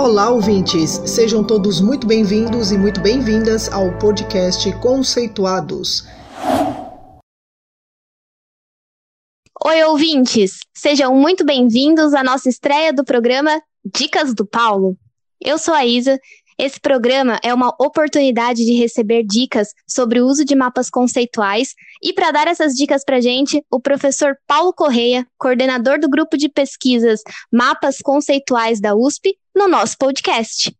Olá, ouvintes! Sejam todos muito bem-vindos e muito bem-vindas ao podcast Conceituados. Oi, ouvintes! Sejam muito bem-vindos à nossa estreia do programa Dicas do Paulo. Eu sou a Isa. Esse programa é uma oportunidade de receber dicas sobre o uso de mapas conceituais e para dar essas dicas para gente, o professor Paulo Correia, coordenador do grupo de pesquisas Mapas Conceituais da USP, no nosso podcast.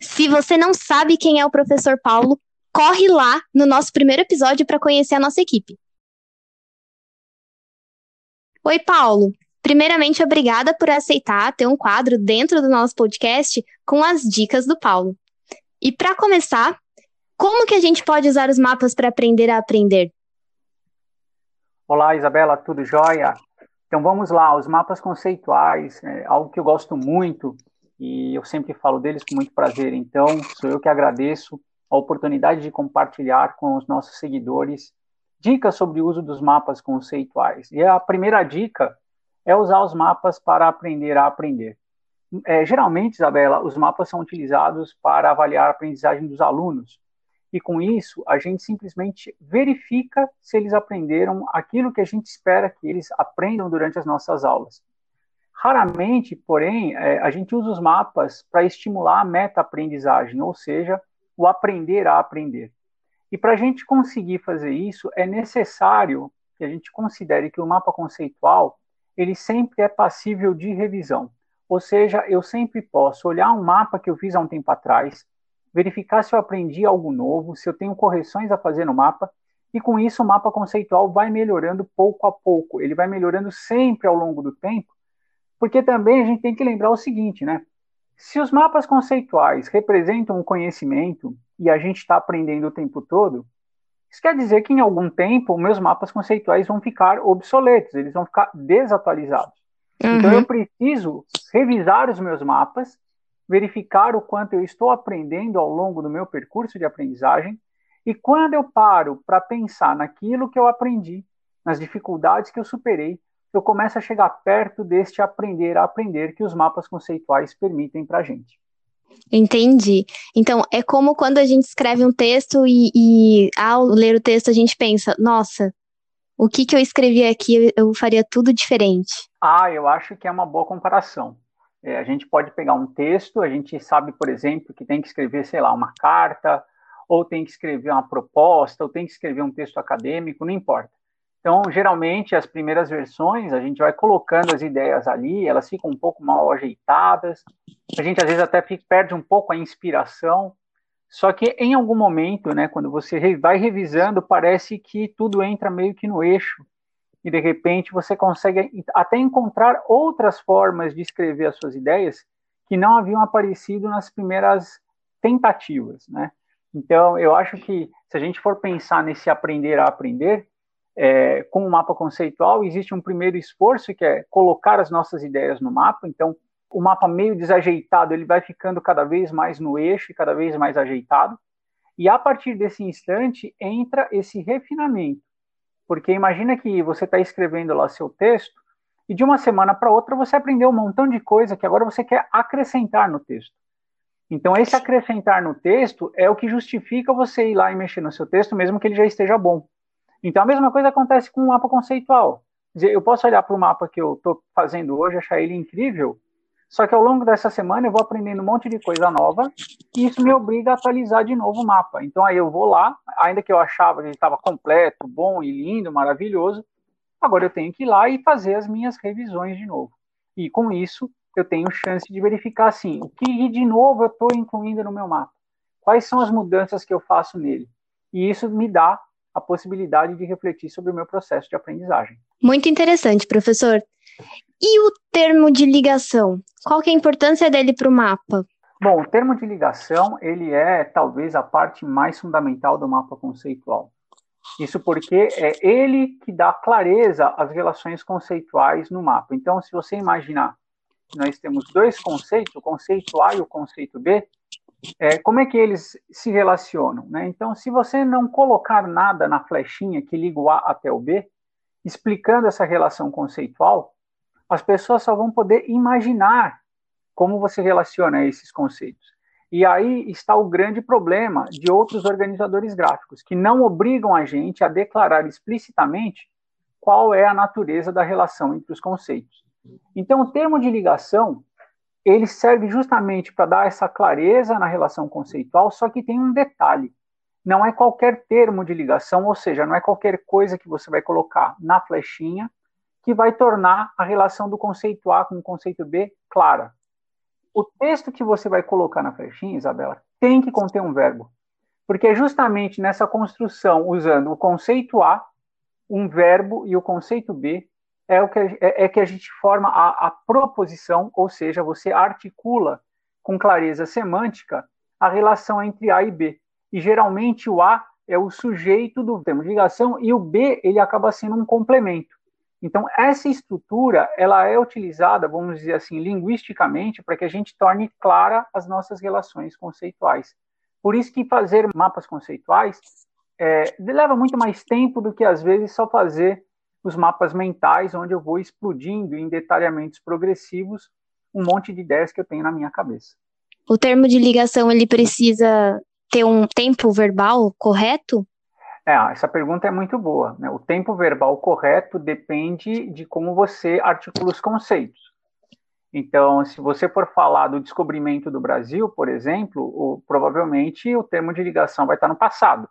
Se você não sabe quem é o professor Paulo, corre lá no nosso primeiro episódio para conhecer a nossa equipe. Oi, Paulo. Primeiramente, obrigada por aceitar ter um quadro dentro do nosso podcast com as dicas do Paulo. E para começar, como que a gente pode usar os mapas para aprender a aprender? Olá, Isabela, tudo jóia? Então vamos lá, os mapas conceituais, é algo que eu gosto muito e eu sempre falo deles com muito prazer. Então, sou eu que agradeço a oportunidade de compartilhar com os nossos seguidores dicas sobre o uso dos mapas conceituais. E a primeira dica é usar os mapas para aprender a aprender. É, geralmente, Isabela, os mapas são utilizados para avaliar a aprendizagem dos alunos. E com isso, a gente simplesmente verifica se eles aprenderam aquilo que a gente espera que eles aprendam durante as nossas aulas. Raramente, porém, é, a gente usa os mapas para estimular a meta-aprendizagem, ou seja, o aprender a aprender. E para a gente conseguir fazer isso, é necessário que a gente considere que o mapa conceitual ele sempre é passível de revisão. Ou seja, eu sempre posso olhar um mapa que eu fiz há um tempo atrás, verificar se eu aprendi algo novo, se eu tenho correções a fazer no mapa, e com isso o mapa conceitual vai melhorando pouco a pouco, ele vai melhorando sempre ao longo do tempo, porque também a gente tem que lembrar o seguinte, né? Se os mapas conceituais representam um conhecimento e a gente está aprendendo o tempo todo, isso quer dizer que em algum tempo meus mapas conceituais vão ficar obsoletos, eles vão ficar desatualizados. Uhum. Então eu preciso revisar os meus mapas, verificar o quanto eu estou aprendendo ao longo do meu percurso de aprendizagem, e quando eu paro para pensar naquilo que eu aprendi, nas dificuldades que eu superei, eu começo a chegar perto deste aprender a aprender que os mapas conceituais permitem para a gente. Entendi. Então, é como quando a gente escreve um texto e, e, ao ler o texto a gente pensa, nossa, o que, que eu escrevi aqui eu faria tudo diferente. Ah, eu acho que é uma boa comparação. É, a gente pode pegar um texto, a gente sabe, por exemplo, que tem que escrever, sei lá, uma carta, ou tem que escrever uma proposta, ou tem que escrever um texto acadêmico, não importa. Então, geralmente, as primeiras versões, a gente vai colocando as ideias ali, elas ficam um pouco mal ajeitadas, a gente às vezes até perde um pouco a inspiração, só que em algum momento, né, quando você vai revisando, parece que tudo entra meio que no eixo, e de repente você consegue até encontrar outras formas de escrever as suas ideias que não haviam aparecido nas primeiras tentativas, né? Então, eu acho que se a gente for pensar nesse aprender a aprender, é, com o mapa conceitual, existe um primeiro esforço que é colocar as nossas ideias no mapa. Então, o mapa meio desajeitado ele vai ficando cada vez mais no eixo e cada vez mais ajeitado. E a partir desse instante entra esse refinamento, porque imagina que você está escrevendo lá seu texto e de uma semana para outra você aprendeu um montão de coisa que agora você quer acrescentar no texto. Então, esse acrescentar no texto é o que justifica você ir lá e mexer no seu texto, mesmo que ele já esteja bom. Então, a mesma coisa acontece com o mapa conceitual. Quer dizer, eu posso olhar para o mapa que eu estou fazendo hoje, achar ele incrível, só que ao longo dessa semana eu vou aprendendo um monte de coisa nova e isso me obriga a atualizar de novo o mapa. Então, aí eu vou lá, ainda que eu achava que ele estava completo, bom e lindo, maravilhoso, agora eu tenho que ir lá e fazer as minhas revisões de novo. E com isso, eu tenho chance de verificar assim, o que de novo eu estou incluindo no meu mapa. Quais são as mudanças que eu faço nele? E isso me dá a possibilidade de refletir sobre o meu processo de aprendizagem. Muito interessante, professor. E o termo de ligação? Qual que é a importância dele para o mapa? Bom, o termo de ligação, ele é talvez a parte mais fundamental do mapa conceitual. Isso porque é ele que dá clareza às relações conceituais no mapa. Então, se você imaginar que nós temos dois conceitos, o conceito A e o conceito B, é, como é que eles se relacionam? Né? Então, se você não colocar nada na flechinha que liga o A até o B, explicando essa relação conceitual, as pessoas só vão poder imaginar como você relaciona esses conceitos? E aí está o grande problema de outros organizadores gráficos, que não obrigam a gente a declarar explicitamente qual é a natureza da relação entre os conceitos. Então, o termo de ligação, ele serve justamente para dar essa clareza na relação conceitual, só que tem um detalhe. Não é qualquer termo de ligação, ou seja, não é qualquer coisa que você vai colocar na flechinha que vai tornar a relação do conceito A com o conceito B clara o texto que você vai colocar na flechinha, Isabela, tem que conter um verbo. Porque é justamente nessa construção, usando o conceito A, um verbo e o conceito B, é, o que, é, é que a gente forma a, a proposição, ou seja, você articula com clareza semântica a relação entre A e B. E geralmente o A é o sujeito do termo de ligação e o B ele acaba sendo um complemento. Então, essa estrutura, ela é utilizada, vamos dizer assim, linguisticamente, para que a gente torne clara as nossas relações conceituais. Por isso que fazer mapas conceituais é, leva muito mais tempo do que, às vezes, só fazer os mapas mentais, onde eu vou explodindo em detalhamentos progressivos um monte de ideias que eu tenho na minha cabeça. O termo de ligação, ele precisa ter um tempo verbal correto? É, essa pergunta é muito boa. Né? O tempo verbal correto depende de como você articula os conceitos. Então, se você for falar do descobrimento do Brasil, por exemplo, o, provavelmente o termo de ligação vai estar no passado,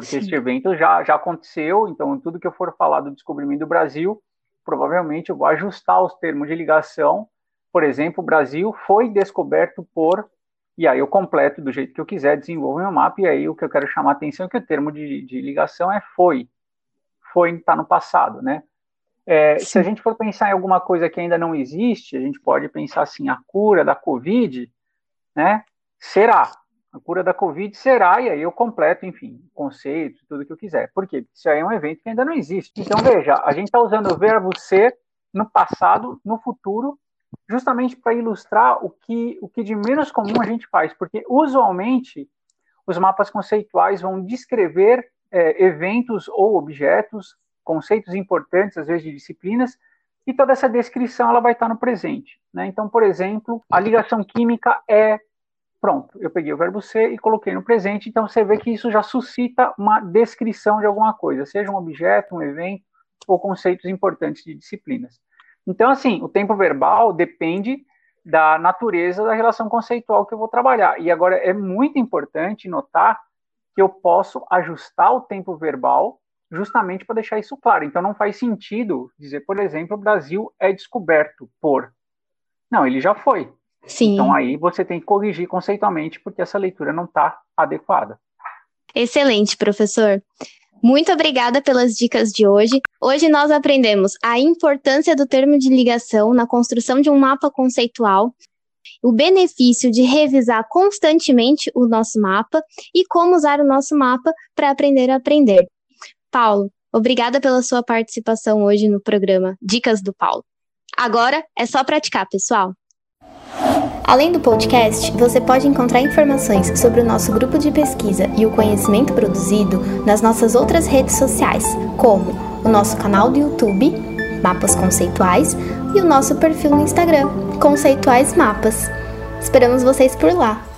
porque Sim. esse evento já, já aconteceu, então tudo que eu for falar do descobrimento do Brasil, provavelmente eu vou ajustar os termos de ligação. Por exemplo, o Brasil foi descoberto por e aí eu completo do jeito que eu quiser, desenvolvo meu mapa, e aí o que eu quero chamar a atenção é que o termo de, de ligação é foi. Foi está no passado, né? É, se a gente for pensar em alguma coisa que ainda não existe, a gente pode pensar assim, a cura da Covid, né? Será. A cura da Covid será, e aí eu completo, enfim, conceito, tudo que eu quiser. Por quê? Porque isso aí é um evento que ainda não existe. Então, veja, a gente está usando o verbo ser no passado, no futuro justamente para ilustrar o que, o que de menos comum a gente faz, porque usualmente os mapas conceituais vão descrever é, eventos ou objetos, conceitos importantes, às vezes de disciplinas, e toda essa descrição ela vai estar no presente. Né? Então, por exemplo, a ligação química é pronto. Eu peguei o verbo ser e coloquei no presente, então você vê que isso já suscita uma descrição de alguma coisa, seja um objeto, um evento ou conceitos importantes de disciplinas. Então, assim, o tempo verbal depende da natureza da relação conceitual que eu vou trabalhar. E agora é muito importante notar que eu posso ajustar o tempo verbal justamente para deixar isso claro. Então não faz sentido dizer, por exemplo, o Brasil é descoberto por. Não, ele já foi. Sim. Então aí você tem que corrigir conceitualmente porque essa leitura não está adequada. Excelente, professor. Muito obrigada pelas dicas de hoje. Hoje nós aprendemos a importância do termo de ligação na construção de um mapa conceitual, o benefício de revisar constantemente o nosso mapa e como usar o nosso mapa para aprender a aprender. Paulo, obrigada pela sua participação hoje no programa Dicas do Paulo. Agora é só praticar, pessoal. Além do podcast, você pode encontrar informações sobre o nosso grupo de pesquisa e o conhecimento produzido nas nossas outras redes sociais, como o nosso canal do YouTube, Mapas Conceituais, e o nosso perfil no Instagram, Conceituais Mapas. Esperamos vocês por lá!